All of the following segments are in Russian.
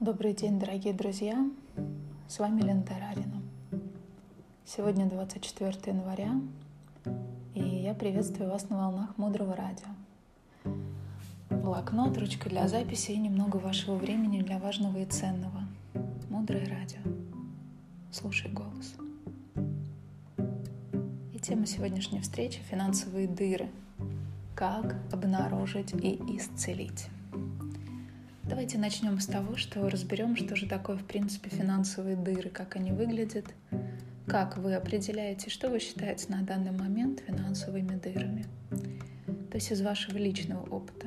Добрый день, дорогие друзья! С вами Лена Тарарина. Сегодня 24 января, и я приветствую вас на волнах Мудрого Радио. Блокнот, ручка для записи и немного вашего времени для важного и ценного. Мудрое Радио. Слушай голос. И тема сегодняшней встречи – финансовые дыры. Как обнаружить и исцелить. Давайте начнем с того, что разберем, что же такое, в принципе, финансовые дыры, как они выглядят, как вы определяете, что вы считаете на данный момент финансовыми дырами. То есть из вашего личного опыта.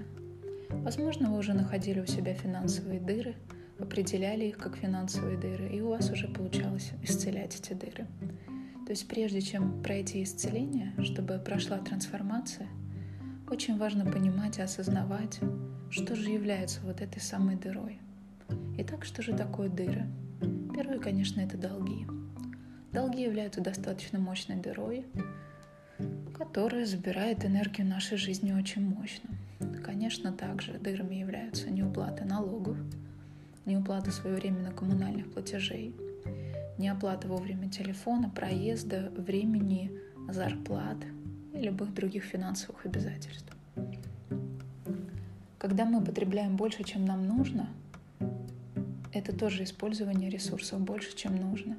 Возможно, вы уже находили у себя финансовые дыры, определяли их как финансовые дыры, и у вас уже получалось исцелять эти дыры. То есть прежде чем пройти исцеление, чтобы прошла трансформация, очень важно понимать и осознавать, что же является вот этой самой дырой. Итак, что же такое дыры? Первое, конечно, это долги. Долги являются достаточно мощной дырой, которая забирает энергию нашей жизни очень мощно. Конечно, также дырами являются неуплата налогов, неуплата своевременно коммунальных платежей, неоплата вовремя телефона, проезда, времени, зарплат любых других финансовых обязательств. Когда мы потребляем больше, чем нам нужно, это тоже использование ресурсов больше, чем нужно.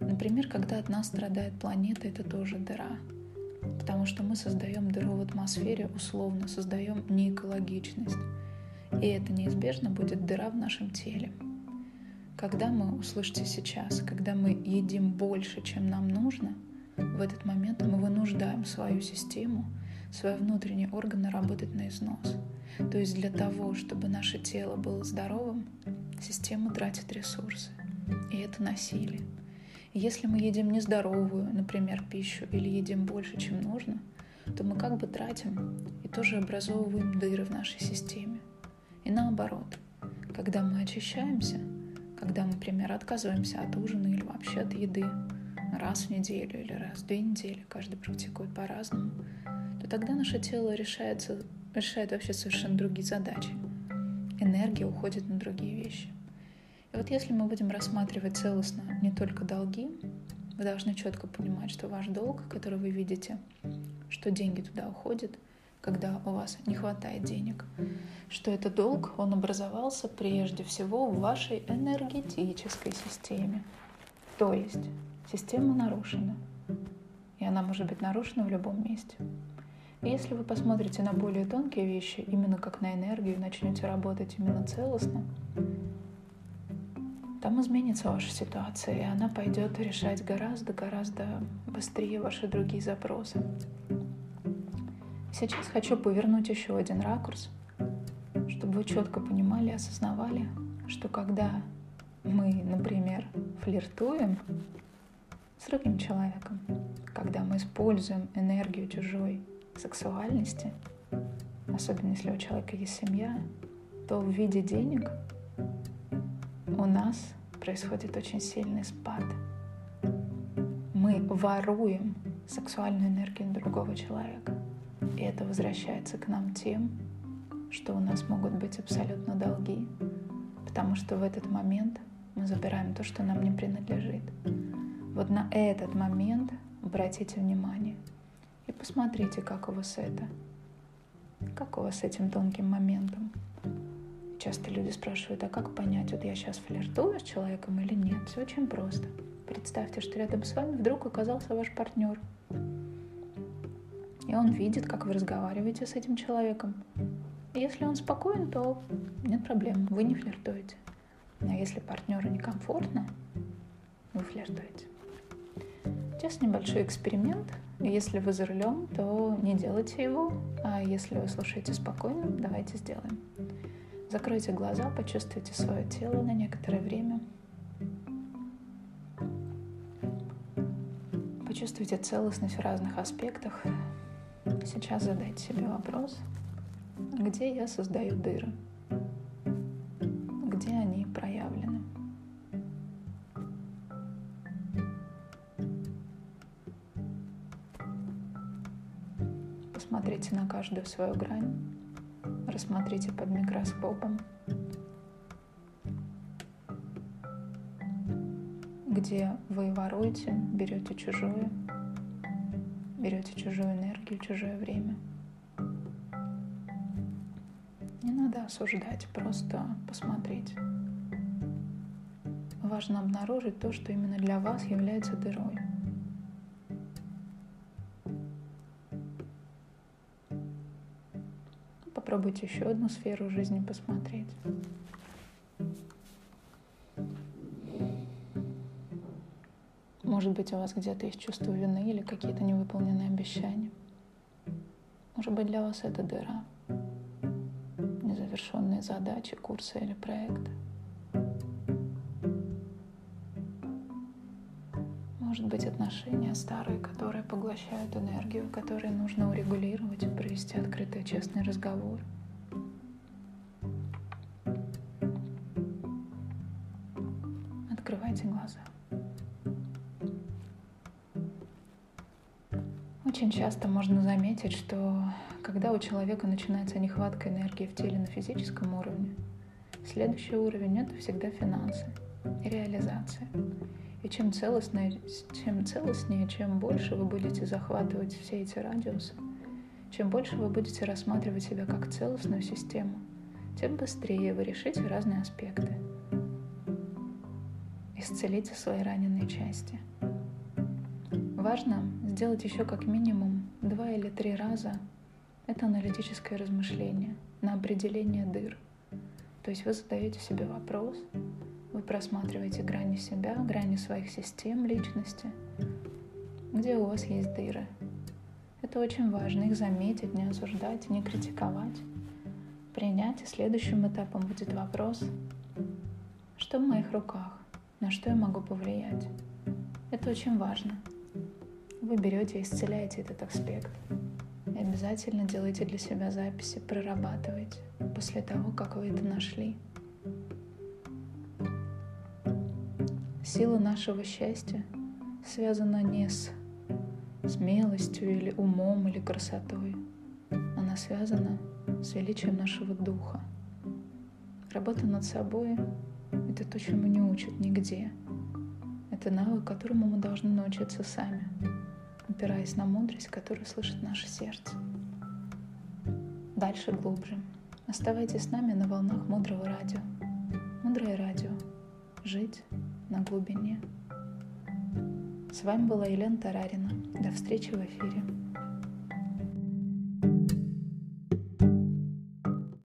Например, когда от нас страдает планета, это тоже дыра. Потому что мы создаем дыру в атмосфере, условно создаем неэкологичность. И это неизбежно будет дыра в нашем теле. Когда мы, услышите сейчас, когда мы едим больше, чем нам нужно, в этот момент мы вынуждаем свою систему, свои внутренние органы работать на износ – то есть для того, чтобы наше тело было здоровым, система тратит ресурсы. И это насилие. Если мы едим нездоровую, например, пищу, или едим больше, чем нужно, то мы как бы тратим и тоже образовываем дыры в нашей системе. И наоборот, когда мы очищаемся, когда например, отказываемся от ужина или вообще от еды раз в неделю или раз в две недели, каждый практикует по-разному, то тогда наше тело решается решает вообще совершенно другие задачи. Энергия уходит на другие вещи. И вот если мы будем рассматривать целостно не только долги, вы должны четко понимать, что ваш долг, который вы видите, что деньги туда уходят, когда у вас не хватает денег, что этот долг, он образовался прежде всего в вашей энергетической системе. То есть система нарушена. И она может быть нарушена в любом месте. И если вы посмотрите на более тонкие вещи, именно как на энергию, начнете работать именно целостно, там изменится ваша ситуация, и она пойдет решать гораздо-гораздо быстрее ваши другие запросы. Сейчас хочу повернуть еще один ракурс, чтобы вы четко понимали, осознавали, что когда мы, например, флиртуем с другим человеком, когда мы используем энергию чужой сексуальности, особенно если у человека есть семья, то в виде денег у нас происходит очень сильный спад. Мы воруем сексуальную энергию другого человека. И это возвращается к нам тем, что у нас могут быть абсолютно долги, потому что в этот момент мы забираем то, что нам не принадлежит. Вот на этот момент обратите внимание – и посмотрите, как у вас это. Как у вас с этим тонким моментом? Часто люди спрашивают, а как понять, вот я сейчас флиртую с человеком или нет? Все очень просто. Представьте, что рядом с вами вдруг оказался ваш партнер. И он видит, как вы разговариваете с этим человеком. Если он спокоен, то нет проблем, вы не флиртуете. А если партнеру некомфортно, вы флиртуете. Сейчас небольшой эксперимент. Если вы за рулем, то не делайте его, а если вы слушаете спокойно, давайте сделаем. Закройте глаза, почувствуйте свое тело на некоторое время. Почувствуйте целостность в разных аспектах. Сейчас задайте себе вопрос, где я создаю дыры, Посмотрите на каждую свою грань, рассмотрите под микроскопом, где вы воруете, берете чужое, берете чужую энергию, чужое время. Не надо осуждать, просто посмотреть. Важно обнаружить то, что именно для вас является дырой. Попробуйте еще одну сферу жизни посмотреть. Может быть, у вас где-то есть чувство вины или какие-то невыполненные обещания. Может быть, для вас это дыра, незавершенные задачи, курсы или проекты. Быть, отношения старые, которые поглощают энергию, которые нужно урегулировать и провести открытый честный разговор. Открывайте глаза. Очень часто можно заметить, что когда у человека начинается нехватка энергии в теле на физическом уровне, следующий уровень — это всегда финансы реализация. И чем целостнее, чем целостнее, чем больше вы будете захватывать все эти радиусы, чем больше вы будете рассматривать себя как целостную систему, тем быстрее вы решите разные аспекты. Исцелите свои раненые части. Важно сделать еще как минимум два или три раза это аналитическое размышление на определение дыр. То есть вы задаете себе вопрос, вы просматриваете грани себя, грани своих систем личности, где у вас есть дыры. Это очень важно, их заметить, не осуждать, не критиковать. Принять, и следующим этапом будет вопрос, что в моих руках, на что я могу повлиять. Это очень важно. Вы берете и исцеляете этот аспект. И обязательно делайте для себя записи, прорабатывайте после того, как вы это нашли. Сила нашего счастья связана не с смелостью или умом или красотой. Она связана с величием нашего духа. Работа над собой — это то, чему не учат нигде. Это навык, которому мы должны научиться сами, опираясь на мудрость, которую слышит наше сердце. Дальше глубже. Оставайтесь с нами на волнах мудрого радио. Мудрое радио. Жить на глубине. С вами была Елена Тарарина. До встречи в эфире.